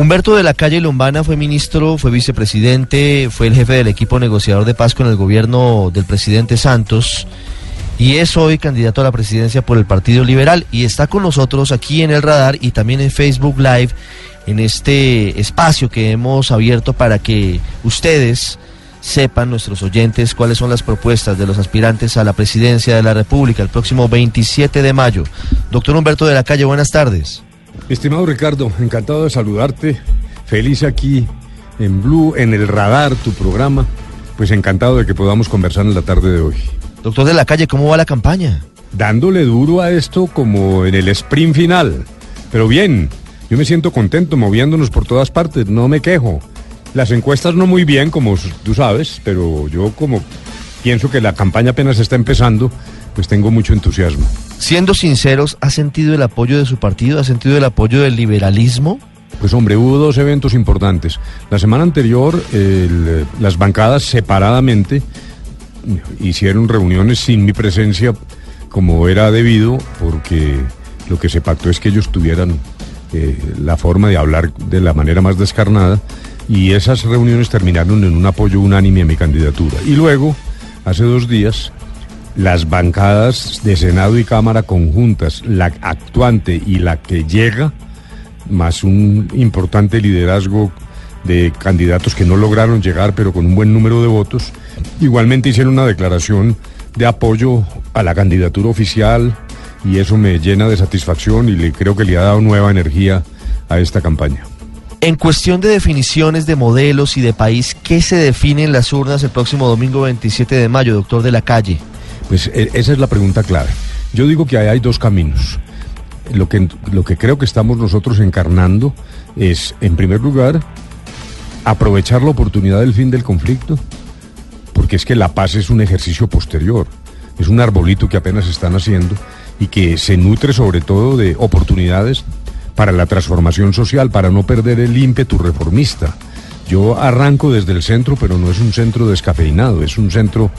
Humberto de la Calle Lombana fue ministro, fue vicepresidente, fue el jefe del equipo negociador de paz con el gobierno del presidente Santos y es hoy candidato a la presidencia por el Partido Liberal y está con nosotros aquí en el radar y también en Facebook Live en este espacio que hemos abierto para que ustedes sepan, nuestros oyentes, cuáles son las propuestas de los aspirantes a la presidencia de la República el próximo 27 de mayo. Doctor Humberto de la Calle, buenas tardes. Estimado Ricardo, encantado de saludarte. Feliz aquí en Blue, en el radar, tu programa. Pues encantado de que podamos conversar en la tarde de hoy. Doctor de la calle, ¿cómo va la campaña? Dándole duro a esto como en el sprint final. Pero bien, yo me siento contento moviéndonos por todas partes, no me quejo. Las encuestas no muy bien, como tú sabes, pero yo como pienso que la campaña apenas está empezando, pues tengo mucho entusiasmo. Siendo sinceros, ¿ha sentido el apoyo de su partido? ¿Ha sentido el apoyo del liberalismo? Pues hombre, hubo dos eventos importantes. La semana anterior, las bancadas separadamente hicieron reuniones sin mi presencia como era debido, porque lo que se pactó es que ellos tuvieran eh, la forma de hablar de la manera más descarnada y esas reuniones terminaron en un apoyo unánime a mi candidatura. Y luego, hace dos días, las bancadas de Senado y Cámara conjuntas, la actuante y la que llega, más un importante liderazgo de candidatos que no lograron llegar, pero con un buen número de votos, igualmente hicieron una declaración de apoyo a la candidatura oficial y eso me llena de satisfacción y le creo que le ha dado nueva energía a esta campaña. En cuestión de definiciones de modelos y de país, ¿qué se define en las urnas el próximo domingo 27 de mayo, doctor de la calle? Pues e, esa es la pregunta clave. Yo digo que hay dos caminos. Lo que, lo que creo que estamos nosotros encarnando es, en primer lugar, aprovechar la oportunidad del fin del conflicto, porque es que la paz es un ejercicio posterior, es un arbolito que apenas están haciendo y que se nutre sobre todo de oportunidades para la transformación social, para no perder el ímpetu reformista. Yo arranco desde el centro, pero no es un centro descafeinado, es un centro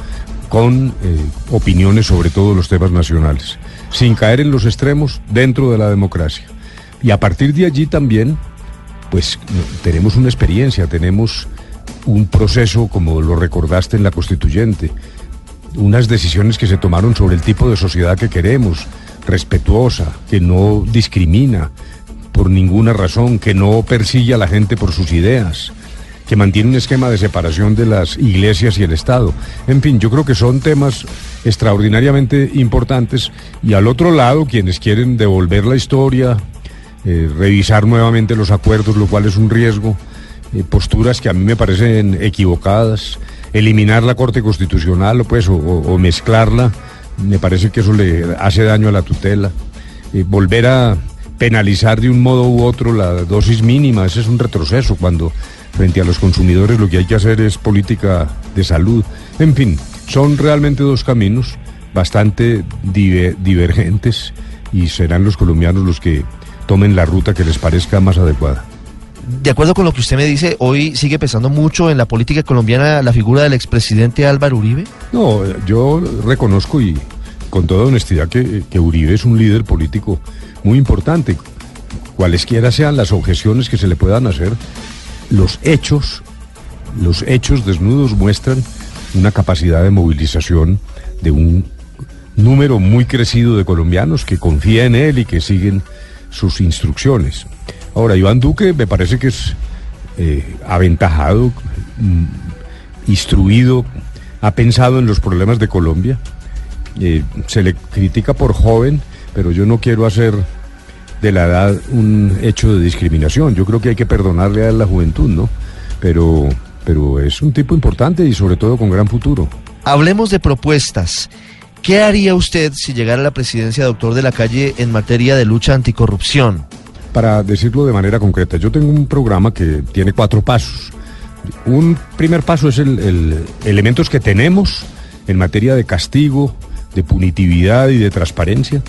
con eh, opiniones sobre todos los temas nacionales, sin caer en los extremos dentro de la democracia. Y a partir de allí también pues tenemos una experiencia, tenemos un proceso, como lo recordaste en la constituyente, unas decisiones que se tomaron sobre el tipo de sociedad que queremos, respetuosa, que no discrimina por ninguna razón, que no persigue a la gente por sus ideas, que mantiene un esquema de separación de las iglesias y el Estado. En fin, yo creo que son temas extraordinariamente importantes y al otro lado, quienes quieren devolver la historia, eh, revisar nuevamente los acuerdos, lo cual es un riesgo, eh, posturas que a mí me parecen equivocadas, eliminar la Corte Constitucional pues, o, mezclarla, me parece que eso le hace daño a la tutela, eh, volver a penalizar de un modo u otro la dosis mínima, ese es un retroceso cuando frente a los consumidores lo que hay que hacer es política de salud. En fin, son realmente dos caminos bastante divergentes y serán los colombianos los que tomen la ruta que les parezca más adecuada. De acuerdo con lo que usted me dice, hoy sigue pesando mucho en la política colombiana la figura del expresidente Álvaro Uribe. No, yo reconozco y con toda honestidad que, que Uribe es un líder político muy importante. Cualesquiera sean las objeciones que se le puedan hacer, los hechos, los hechos desnudos muestran una capacidad de movilización de un número muy crecido de colombianos que confía en él y que siguen sus instrucciones. Ahora, Iván Duque me parece que es eh, aventajado, mm, instruido, ha pensado en los problemas de Colombia. Eh, se le critica por joven, pero yo no quiero hacer de la edad un hecho de discriminación. Yo creo que hay que perdonarle a la juventud, ¿no? Pero, pero es un tipo importante y sobre todo con gran futuro. Hablemos de propuestas. ¿Qué haría usted si llegara a la presidencia, doctor de la calle, en materia de lucha anticorrupción? Para decirlo de manera concreta, yo tengo un programa que tiene cuatro pasos. Un primer paso es el, elementos que tenemos en materia de castigo, de punitividad y de transparencia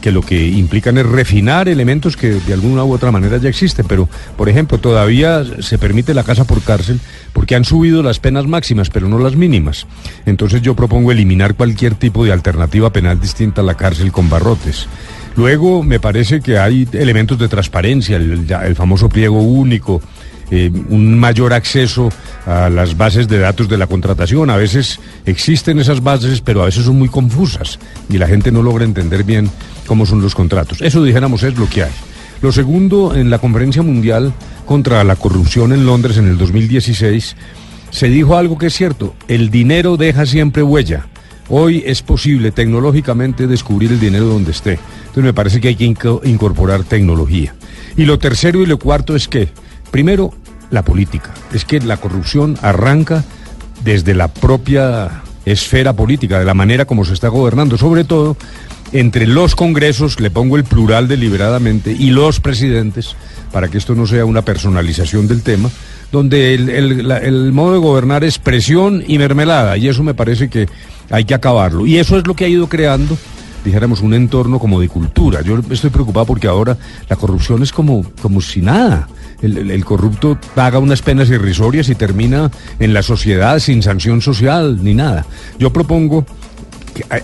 que lo que implican es refinar elementos que de alguna u otra manera ya existen, pero por ejemplo todavía se permite la casa por cárcel porque han subido las penas máximas, pero no las mínimas. Entonces yo propongo eliminar cualquier tipo de alternativa penal distinta a la cárcel con barrotes. Luego me parece que hay elementos de transparencia, el, famoso pliego único, eh, un mayor acceso a las bases de datos de la contratación. A veces existen esas bases, pero a veces son muy confusas y la gente no logra entender bien cómo son los contratos. Eso, dijéramos, es lo que hay. Lo segundo, en la conferencia mundial contra la corrupción en Londres en el 2016, se dijo algo que es cierto, el dinero deja siempre huella. Hoy es posible tecnológicamente descubrir el dinero donde esté. Entonces me parece que hay que incorporar tecnología. Y lo tercero y lo cuarto es que, primero, la política. Es que la corrupción arranca desde la propia esfera política, de la manera como se está gobernando, sobre todo entre los congresos, le pongo el plural deliberadamente, y los presidentes, para que esto no sea una personalización del tema, donde el, modo de gobernar es presión y mermelada, y eso me parece que hay que acabarlo. Y eso es lo que ha ido creando, dijéramos, un entorno como de cultura. Yo estoy preocupado porque ahora la corrupción es como, como si nada. El, corrupto paga unas penas irrisorias y termina en la sociedad sin sanción social ni nada. Yo propongo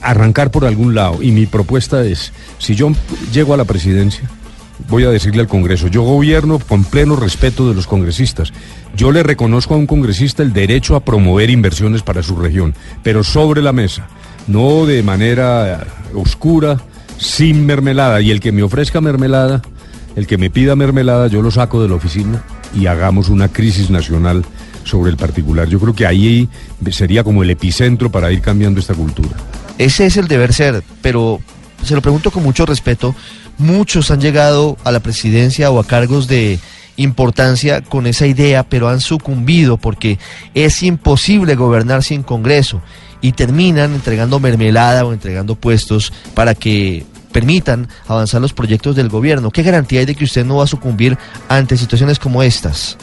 arrancar por algún lado y mi propuesta es, si yo llego a la presidencia, voy a decirle al Congreso, yo gobierno con pleno respeto de los congresistas. Yo le reconozco a un congresista el derecho a promover inversiones para su región, pero sobre la mesa, no de manera oscura, sin mermelada. Y el que me ofrezca mermelada, el que me pida mermelada, yo lo saco de la oficina y hagamos una crisis nacional sobre el particular. Yo creo que ahí sería como el epicentro para ir cambiando esta cultura. Ese es el deber ser, pero se lo pregunto con mucho respeto, muchos han llegado a la presidencia o a cargos de importancia con esa idea, pero han sucumbido porque es imposible gobernar sin Congreso y terminan entregando mermelada o entregando puestos para que permitan avanzar los proyectos del gobierno. ¿Qué garantía hay de que usted no va a sucumbir ante situaciones como estas?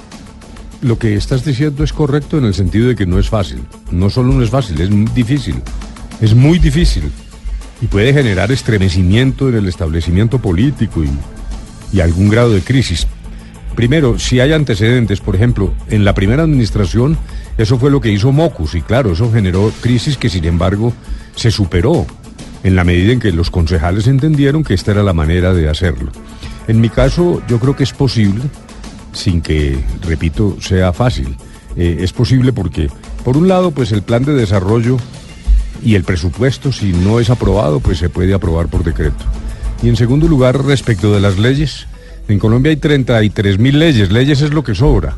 Lo que estás diciendo es correcto en el sentido de que no es fácil. No solo no es fácil, es difícil. Es muy difícil y puede generar estremecimiento en el establecimiento político y, y algún grado de crisis. Primero, si hay antecedentes, por ejemplo, en la primera administración, eso fue lo que hizo Mocus y claro, eso generó crisis que sin embargo se superó en la medida en que los concejales entendieron que esta era la manera de hacerlo. En mi caso, yo creo que es posible, sin que, repito, sea fácil. Eh, es posible porque, por un lado, pues el plan de desarrollo y el presupuesto, si no es aprobado, pues se puede aprobar por decreto. Y en segundo lugar, respecto de las leyes, en Colombia hay 33 mil leyes, leyes es lo que sobra.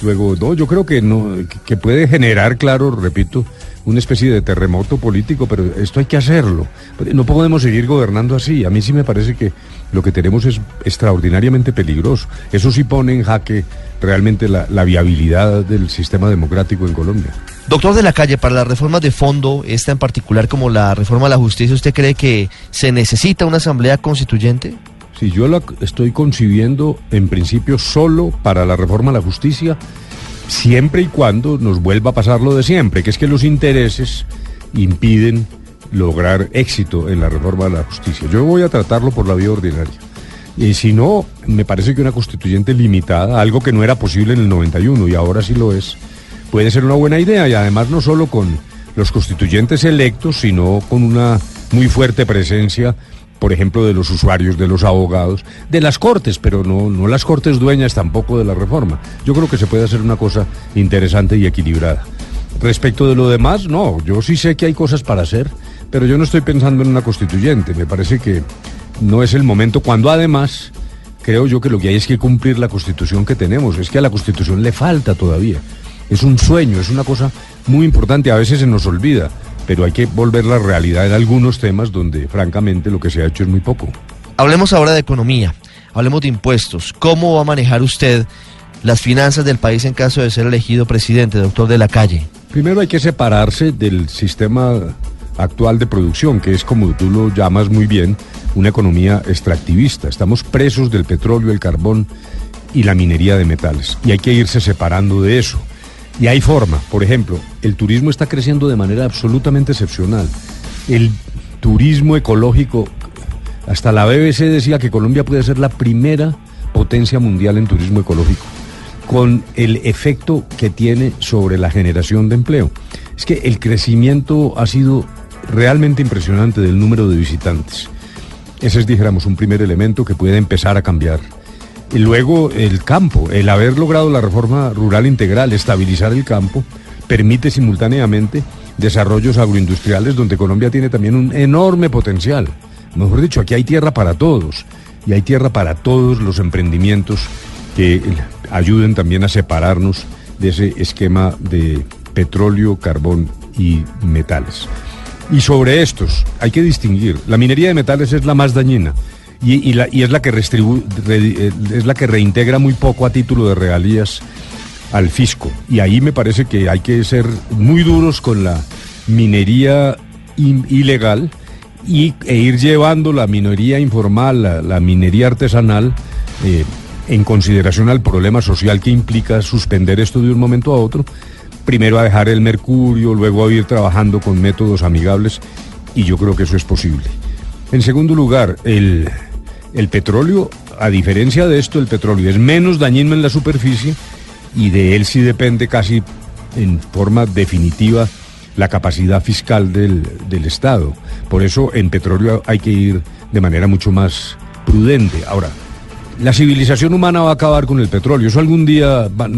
Luego, no, yo creo que no, que puede generar, claro, repito, una especie de terremoto político, pero esto hay que hacerlo. No podemos seguir gobernando así. A mí sí me parece que lo que tenemos es extraordinariamente peligroso. Eso sí pone en jaque realmente la, la viabilidad del sistema democrático en Colombia. Doctor de la calle, para las reformas de fondo, esta en particular como la reforma a la justicia, ¿usted cree que se necesita una asamblea constituyente? Sí, yo la estoy concibiendo en principio solo para la reforma a la justicia siempre y cuando nos vuelva a pasar lo de siempre, que es que los intereses impiden lograr éxito en la reforma de la justicia. Yo voy a tratarlo por la vía ordinaria. Y si no, me parece que una constituyente limitada, algo que no era posible en el 91 y ahora sí lo es, puede ser una buena idea y además no solo con los constituyentes electos, sino con una muy fuerte presencia por ejemplo, de los usuarios, de los abogados, de las cortes, pero no, no las cortes dueñas tampoco de la reforma. Yo creo que se puede hacer una cosa interesante y equilibrada. Respecto de lo demás, no, yo sí sé que hay cosas para hacer, pero yo no estoy pensando en una constituyente. Me parece que no es el momento cuando además creo yo que lo que hay es que cumplir la constitución que tenemos. Es que a la constitución le falta todavía. Es un sueño, es una cosa muy importante, a veces se nos olvida pero hay que volver la realidad en algunos temas donde francamente lo que se ha hecho es muy poco. Hablemos ahora de economía, hablemos de impuestos. ¿Cómo va a manejar usted las finanzas del país en caso de ser elegido presidente, doctor de la calle? Primero hay que separarse del sistema actual de producción, que es como tú lo llamas muy bien, una economía extractivista. Estamos presos del petróleo, el carbón y la minería de metales. Y hay que irse separando de eso. Y hay forma. Por ejemplo, el turismo está creciendo de manera absolutamente excepcional. El turismo ecológico, hasta la BBC decía que Colombia puede ser la primera potencia mundial en turismo ecológico, con el efecto que tiene sobre la generación de empleo. Es que el crecimiento ha sido realmente impresionante del número de visitantes. Ese es, dijéramos, un primer elemento que puede empezar a cambiar. Y luego el campo, el haber logrado la reforma rural integral, estabilizar el campo, permite simultáneamente desarrollos agroindustriales donde Colombia tiene también un enorme potencial. Mejor dicho, aquí hay tierra para todos y hay tierra para todos los emprendimientos que ayuden también a separarnos de ese esquema de petróleo, carbón y metales. Y sobre estos hay que distinguir, la minería de metales es la más dañina y, es, la que eh, es la que reintegra muy poco a título de regalías al fisco. Y ahí me parece que hay que ser muy duros con la minería ilegal y, e ir llevando la minería informal, la, minería artesanal, eh, en consideración al problema social que implica suspender esto de un momento a otro, primero a dejar el mercurio, luego a ir trabajando con métodos amigables, y yo creo que eso es posible. En segundo lugar, el, el petróleo, a diferencia de esto, el petróleo es menos dañino en la superficie y de él sí depende casi en forma definitiva la capacidad fiscal del, del, Estado. Por eso en petróleo hay que ir de manera mucho más prudente. Ahora, la civilización humana va a acabar con el petróleo, eso algún día va,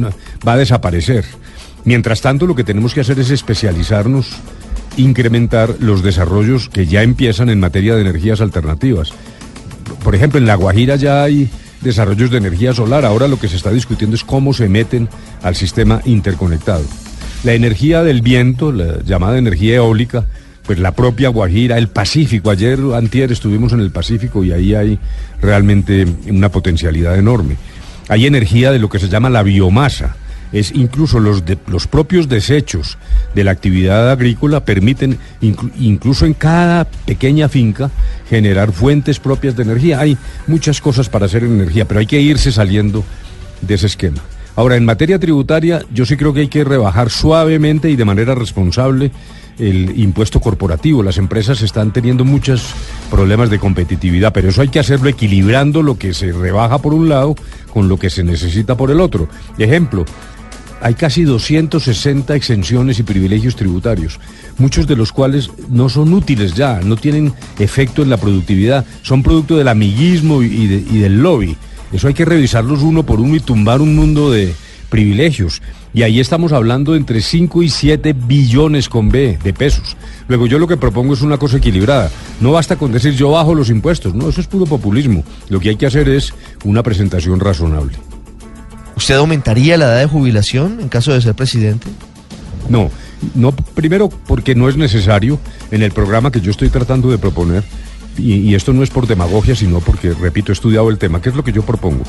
va a desaparecer. Mientras tanto, lo que tenemos que hacer es especializarnos, incrementar los desarrollos que ya empiezan en materia de energías alternativas. Por ejemplo, en La Guajira ya hay desarrollos de energía solar. Ahora lo que se está discutiendo es cómo se meten al sistema interconectado. La energía del viento, la llamada energía eólica, pues la propia Guajira, el Pacífico. Ayer, antier, estuvimos en el Pacífico y ahí hay realmente una potencialidad enorme. Hay energía de lo que se llama la biomasa es incluso los, los propios desechos de la actividad agrícola permiten incluso en cada pequeña finca generar fuentes propias de energía. Hay muchas cosas para hacer energía, pero hay que irse saliendo de ese esquema. Ahora, en materia tributaria, yo sí creo que hay que rebajar suavemente y de manera responsable el impuesto corporativo. Las empresas están teniendo muchos problemas de competitividad, pero eso hay que hacerlo equilibrando lo que se rebaja por un lado con lo que se necesita por el otro. Ejemplo, hay casi 260 exenciones y privilegios tributarios, muchos de los cuales no son útiles ya, no tienen efecto en la productividad, son producto del amiguismo y, del lobby. Eso hay que revisarlos uno por uno y tumbar un mundo de privilegios. Y ahí estamos hablando entre 5 y 7 billones con B de pesos. Luego yo lo que propongo es una cosa equilibrada. No basta con decir yo bajo los impuestos, no, eso es puro populismo. Lo que hay que hacer es una presentación razonable. ¿Usted aumentaría la edad de jubilación en caso de ser presidente? No, no primero porque no es necesario en el programa que yo estoy tratando de proponer, y, esto no es por demagogia, sino porque, repito, he estudiado el tema, ¿qué es lo que yo propongo?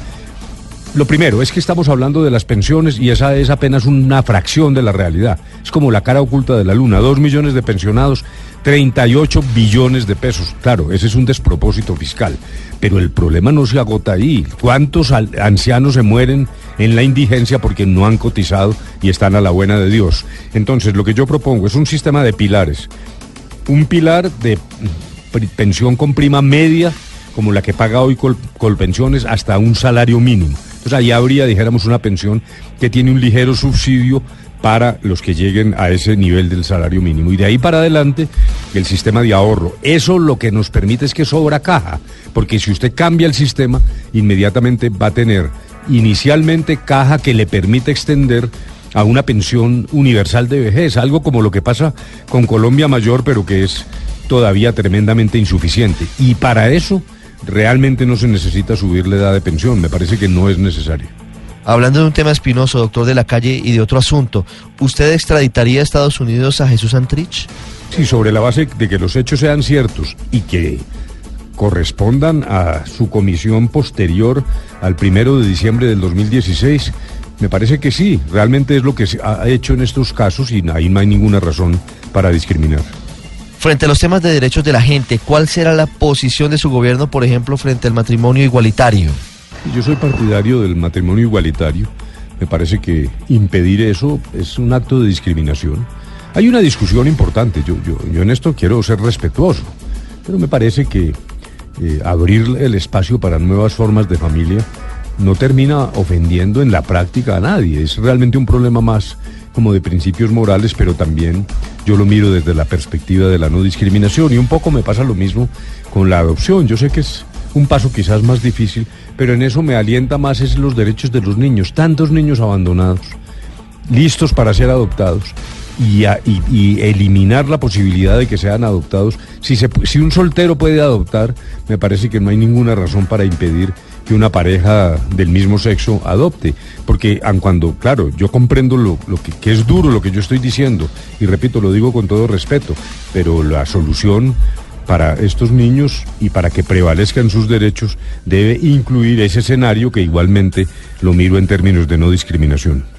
Lo primero es que estamos hablando de las pensiones y esa es apenas una fracción de la realidad. Es como la cara oculta de la luna. Dos millones de pensionados, 38 billones de pesos. Claro, ese es un despropósito fiscal. Pero el problema no se agota ahí. ¿Cuántos ancianos se mueren en la indigencia porque no han cotizado y están a la buena de Dios. Entonces, lo que yo propongo es un sistema de pilares. Un pilar de pensión con prima media, como la que paga hoy Colpensiones, hasta un salario mínimo. Entonces, ahí habría, dijéramos, una pensión que tiene un ligero subsidio para los que lleguen a ese nivel del salario mínimo. Y de ahí para adelante, el sistema de ahorro. Eso lo que nos permite es que sobra caja, porque si usted cambia el sistema, inmediatamente va a tener inicialmente caja que le permite extender a una pensión universal de vejez, algo como lo que pasa con Colombia Mayor, pero que es todavía tremendamente insuficiente. Y para eso realmente no se necesita subir la edad de pensión, me parece que no es necesario. Hablando de un tema espinoso, doctor de la calle, y de otro asunto, ¿usted extraditaría a Estados Unidos a Jesús Antrich? Sí, sobre la base de que los hechos sean ciertos y que correspondan a su comisión posterior al primero de diciembre del 2016? Me parece que sí, realmente es lo que se ha hecho en estos casos y ahí no hay ninguna razón para discriminar. Frente a los temas de derechos de la gente, ¿cuál será la posición de su gobierno, por ejemplo, frente al matrimonio igualitario? Yo soy partidario del matrimonio igualitario. Me parece que impedir eso es un acto de discriminación. Hay una discusión importante, yo, yo, yo en esto quiero ser respetuoso, pero me parece que eh, abrir el espacio para nuevas formas de familia no termina ofendiendo en la práctica a nadie. Es realmente un problema más como de principios morales, pero también yo lo miro desde la perspectiva de la no discriminación y un poco me pasa lo mismo con la adopción. Yo sé que es un paso quizás más difícil, pero en eso me alienta más es los derechos de los niños, tantos niños abandonados, listos para ser adoptados. Y, eliminar la posibilidad de que sean adoptados. Si, un soltero puede adoptar, me parece que no hay ninguna razón para impedir que una pareja del mismo sexo adopte. Porque aun cuando, claro, yo comprendo lo, lo que, que, es duro lo que yo estoy diciendo, y repito, lo digo con todo respeto, pero la solución para estos niños y para que prevalezcan sus derechos debe incluir ese escenario que igualmente lo miro en términos de no discriminación.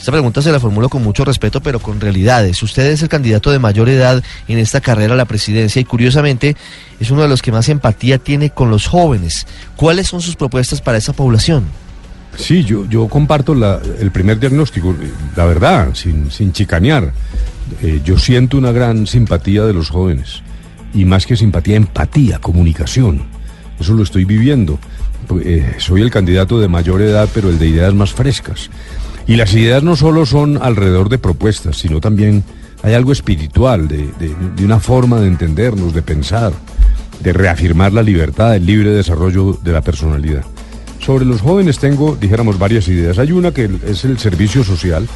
Esta pregunta se la formulo con mucho respeto, pero con realidades. Usted es el candidato de mayor edad en esta carrera a la presidencia y curiosamente es uno de los que más empatía tiene con los jóvenes. ¿Cuáles son sus propuestas para esa población? Sí, yo, yo comparto el primer diagnóstico, la verdad, sin, sin chicanear. Eh, yo siento una gran simpatía de los jóvenes y más que simpatía, empatía, comunicación. Eso lo estoy viviendo. Eh, soy el candidato de mayor edad, pero el de ideas más frescas. Y las ideas no solo son alrededor de propuestas, sino también hay algo espiritual, de, una forma de entendernos, de pensar, de reafirmar la libertad, el libre desarrollo de la personalidad. Sobre los jóvenes tengo, dijéramos, varias ideas. Hay una que es el servicio social,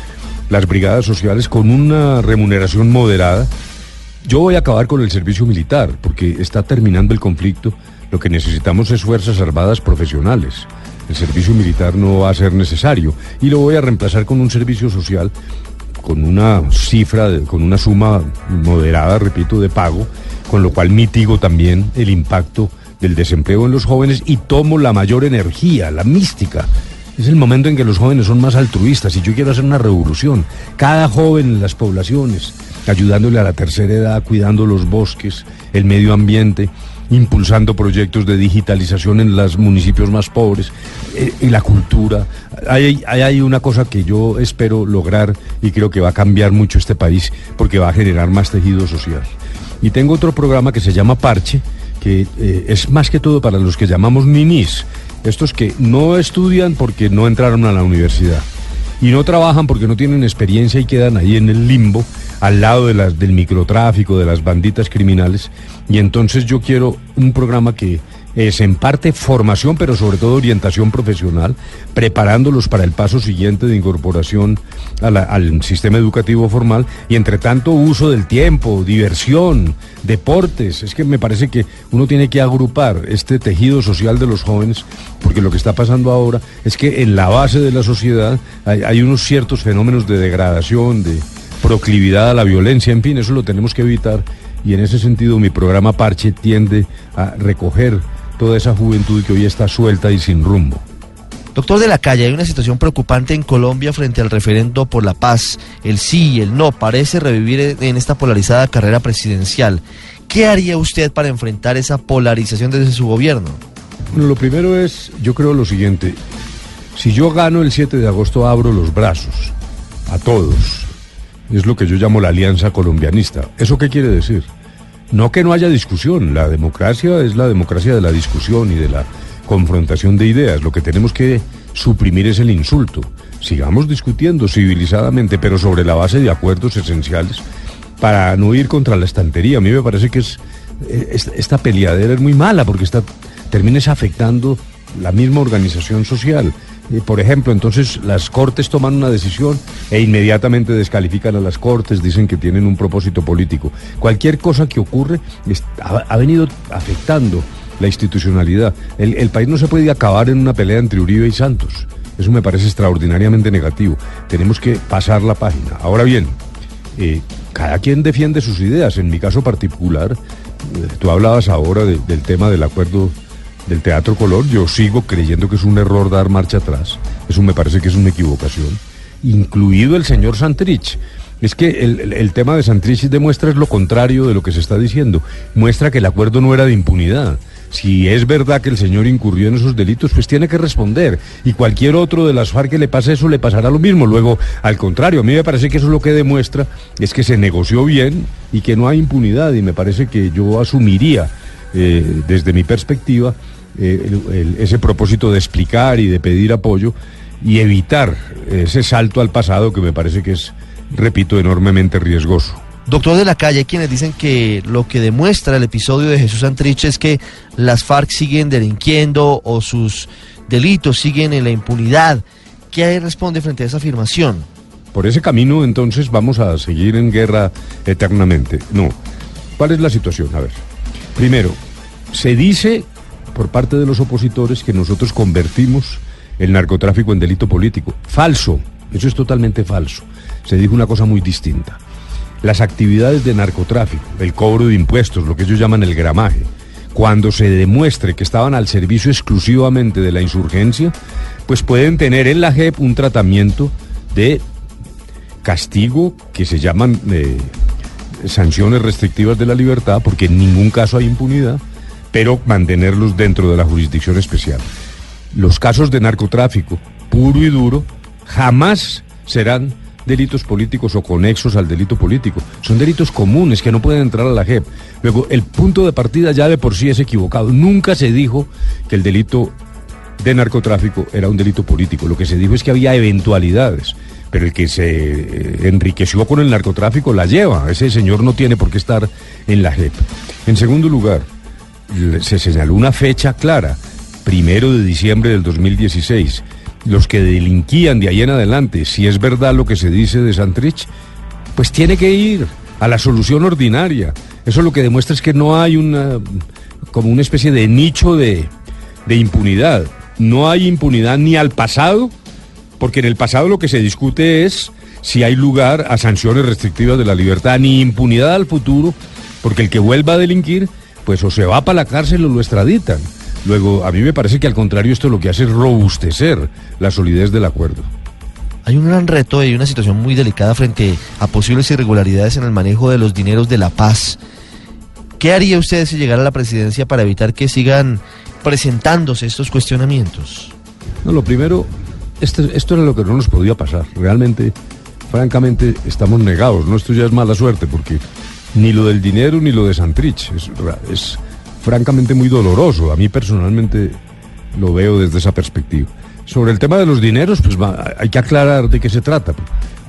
las brigadas sociales con una remuneración moderada. Yo voy a acabar con el servicio militar, porque está terminando el conflicto. Lo que necesitamos es fuerzas armadas profesionales el servicio militar no va a ser necesario y lo voy a reemplazar con un servicio social con una cifra, con una suma moderada, repito, de pago, con lo cual mitigo también el impacto del desempleo en los jóvenes y tomo la mayor energía, la mística. Es el momento en que los jóvenes son más altruistas y yo quiero hacer una revolución. Cada joven en las poblaciones, ayudándole a la tercera edad, cuidando los bosques, el medio ambiente, impulsando proyectos de digitalización en los municipios más pobres eh, y la cultura. Hay, hay, una cosa que yo espero lograr y creo que va a cambiar mucho este país porque va a generar más tejido social. Y tengo otro programa que se llama Parche, que eh, es más que todo para los que llamamos ninis, estos que no estudian porque no entraron a la universidad y no trabajan porque no tienen experiencia y quedan ahí en el limbo al lado de las, del microtráfico, de las banditas criminales. Y entonces yo quiero un programa que es en parte formación, pero sobre todo orientación profesional, preparándolos para el paso siguiente de incorporación al sistema educativo formal y entre tanto uso del tiempo, diversión, deportes. Es que me parece que uno tiene que agrupar este tejido social de los jóvenes, porque lo que está pasando ahora es que en la base de la sociedad hay, hay unos ciertos fenómenos de degradación, de proclividad a la violencia, en fin, eso lo tenemos que evitar y en ese sentido mi programa Parche tiende a recoger toda esa juventud que hoy está suelta y sin rumbo. Doctor de la Calle, hay una situación preocupante en Colombia frente al referendo por la paz. El sí y el no parece revivir en esta polarizada carrera presidencial. ¿Qué haría usted para enfrentar esa polarización desde su gobierno? Bueno, lo primero es, yo creo lo siguiente, si yo gano el 7 de agosto abro los brazos a todos, es lo que yo llamo la alianza colombianista. ¿Eso qué quiere decir? No que no haya discusión, la democracia es la democracia de la discusión y de la confrontación de ideas. Lo que tenemos que suprimir es el insulto. Sigamos discutiendo civilizadamente, pero sobre la base de acuerdos esenciales para no ir contra la estantería. A mí me parece que eh, esta peleadera es muy mala porque está, afectando la misma organización social por ejemplo, entonces las Cortes toman una decisión e inmediatamente descalifican a las Cortes, dicen que tienen un propósito político. Cualquier cosa que ocurre ha, venido afectando la institucionalidad. El, país no se puede acabar en una pelea entre Uribe y Santos. Eso me parece extraordinariamente negativo. Tenemos que pasar la página. Ahora bien, eh, cada quien defiende sus ideas. En mi caso particular, eh, tú hablabas ahora del tema del acuerdo del Teatro Color, yo sigo creyendo que es un error dar marcha atrás. Eso me parece que es una equivocación. Incluido el señor Santrich. Es que el, tema de Santrich demuestra es lo contrario de lo que se está diciendo. Muestra que el acuerdo no era de impunidad. Si es verdad que el señor incurrió en esos delitos, pues tiene que responder. Y cualquier otro de las FARC que le pase eso, le pasará lo mismo. Luego, al contrario, a mí me parece que eso es lo que demuestra, es que se negoció bien y que no hay impunidad. Y me parece que yo asumiría, eh, desde mi perspectiva, eh, ese propósito de explicar y de pedir apoyo y evitar ese salto al pasado que me parece que es repito, enormemente riesgoso. Doctor de la calle, hay quienes dicen que lo que demuestra el episodio de Jesús Santrich es que las FARC siguen delinquiendo o sus delitos siguen en la impunidad. ¿Qué responde frente a esa afirmación? Por ese camino entonces vamos a seguir en guerra eternamente. No. ¿Cuál es la situación? A ver. Primero, se dice por parte de los opositores que nosotros convertimos el narcotráfico en delito político. Falso. Eso es totalmente falso. Se dijo una cosa muy distinta las actividades de narcotráfico, el cobro de impuestos, lo que ellos llaman el gramaje, cuando se demuestre que estaban al servicio exclusivamente de la insurgencia, pues pueden tener en la JEP un tratamiento de castigo que se llaman eh, sanciones restrictivas de la libertad, porque en ningún caso hay impunidad, pero mantenerlos dentro de la jurisdicción especial. Los casos de narcotráfico puro y duro jamás serán delitos políticos o conexos al delito político. Son delitos comunes que no pueden entrar a la JEP. Luego, el punto de partida ya de por sí es equivocado. Nunca se dijo que el delito de narcotráfico era un delito político. Lo que se dijo es que había eventualidades. Pero el que se eh, enriqueció con el narcotráfico la lleva. Ese señor no tiene por qué estar en la JEP. En segundo lugar, se señaló una fecha clara, primero de diciembre del 2016 los que delinquían de ahí en adelante, si es verdad lo que se dice de Santrich, pues tiene que ir a la solución ordinaria. Eso lo que demuestra es que no hay una como una especie de nicho de, de impunidad. No hay impunidad ni al pasado, porque en el pasado lo que se discute es si hay lugar a sanciones restrictivas de la libertad, ni impunidad al futuro, porque el que vuelva a delinquir, pues o se va para la cárcel o lo extraditan. Luego, a mí me parece que al contrario esto lo que hace es robustecer la solidez del acuerdo. Hay un gran reto y una situación muy delicada frente a posibles irregularidades en el manejo de los dineros de la paz. ¿Qué haría usted si llegara a la presidencia para evitar que sigan presentándose estos cuestionamientos? No, lo primero, este, esto era lo que no nos podía pasar. Realmente, francamente, estamos negados. No, esto ya es mala suerte porque ni lo del dinero ni lo de Santrich es, es francamente muy doloroso. A mí personalmente lo veo desde esa perspectiva. Sobre el tema de los dineros, pues hay que aclarar de qué se trata.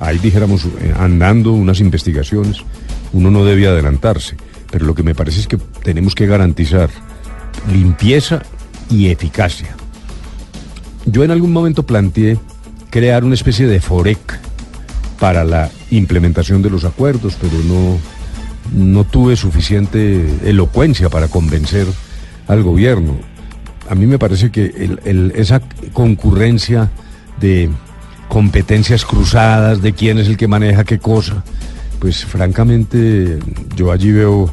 Ahí dijéramos, eh, andando unas investigaciones, uno no debe adelantarse, pero lo que me parece es que tenemos que garantizar limpieza y eficacia. Yo en algún momento planteé crear una especie de FOREC para la implementación de los acuerdos, pero no, no tuve suficiente elocuencia para convencer al gobierno. A mí me parece que esa concurrencia de competencias cruzadas, de quién es el que maneja qué cosa, pues francamente yo allí veo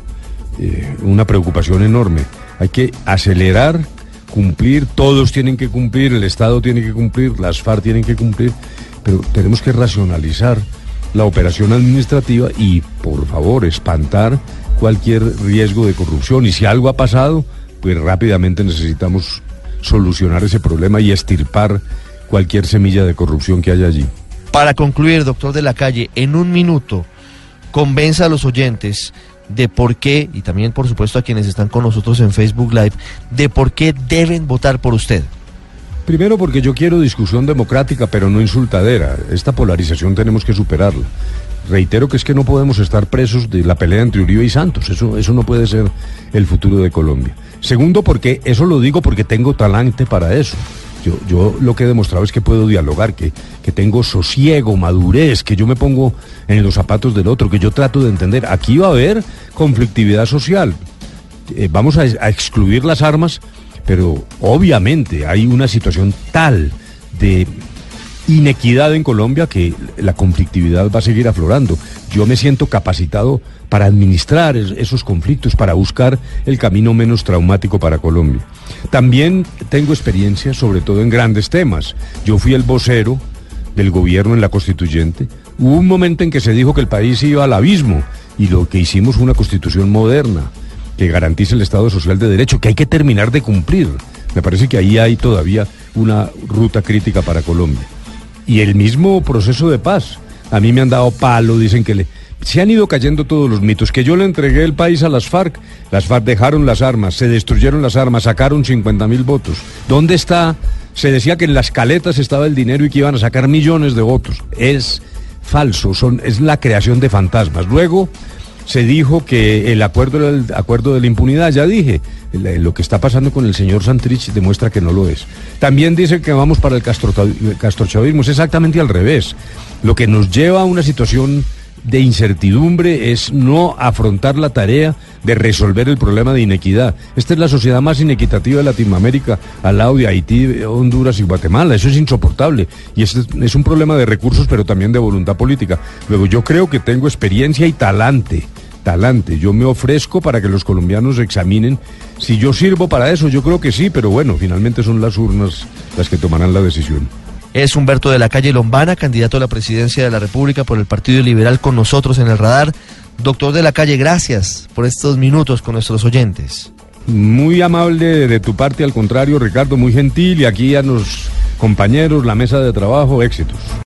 eh, una preocupación enorme. Hay que acelerar, cumplir, todos tienen que cumplir, el Estado tiene que cumplir, las FARC tienen que cumplir, pero tenemos que racionalizar la operación administrativa y, por favor, espantar cualquier riesgo de corrupción. Y si algo ha pasado, pues rápidamente necesitamos solucionar ese problema y estirpar cualquier semilla de corrupción que haya allí. Para concluir, doctor de la calle, en un minuto, convenza a los oyentes de por qué, y también por supuesto a quienes están con nosotros en Facebook Live, de por qué deben votar por usted. Primero porque yo quiero discusión democrática, pero no insultadera. Esta polarización tenemos que superarla. Reitero que es que no podemos estar presos de la pelea entre Uribe y Santos. Eso, eso no puede ser el futuro de Colombia. Segundo, porque eso lo digo porque tengo talante para eso. Yo, yo lo que he demostrado es que puedo dialogar, que, que tengo sosiego, madurez, que yo me pongo en los zapatos del otro, que yo trato de entender. Aquí va a haber conflictividad social. Eh, vamos a, a excluir las armas pero obviamente hay una situación tal de inequidad en Colombia que la conflictividad va a seguir aflorando. Yo me siento capacitado para administrar esos conflictos, para buscar el camino menos traumático para Colombia. También tengo experiencia, sobre todo en grandes temas. Yo fui el vocero del gobierno en la constituyente. Hubo un momento en que se dijo que el país iba al abismo y lo que hicimos fue una constitución moderna que garantice el Estado Social de Derecho, que hay que terminar de cumplir. Me parece que ahí hay todavía una ruta crítica para Colombia. Y el mismo proceso de paz. A mí me han dado palo, dicen que le... Se han ido cayendo todos los mitos, que yo le entregué el país a las FARC. Las FARC dejaron las armas, se destruyeron las armas, sacaron 50 mil votos. ¿Dónde está? Se decía que en las caletas estaba el dinero y que iban a sacar millones de votos. Es falso, son, es la creación de fantasmas. Luego se dijo que el acuerdo el acuerdo de la impunidad, ya dije, lo que está pasando con el señor Santrich demuestra que no lo es. También dice que vamos para el castrochavismo, es exactamente al revés. Lo que nos lleva a una situación de incertidumbre es no afrontar la tarea de resolver el problema de inequidad. Esta es la sociedad más inequitativa de Latinoamérica, al lado de Haití, Honduras y Guatemala. Eso es insoportable. Y es, es un problema de recursos, pero también de voluntad política. Luego, yo creo que tengo experiencia y talante. Talante. Yo me ofrezco para que los colombianos examinen si yo sirvo para eso. Yo creo que sí, pero bueno, finalmente son las urnas las que tomarán la decisión es Humberto de la Calle Lombana, candidato a la presidencia de la República por el Partido Liberal con nosotros en el radar. Doctor de la Calle, gracias por estos minutos con nuestros oyentes. Muy amable de tu parte, al contrario, Ricardo, muy gentil y aquí a los compañeros, la mesa de trabajo, éxitos.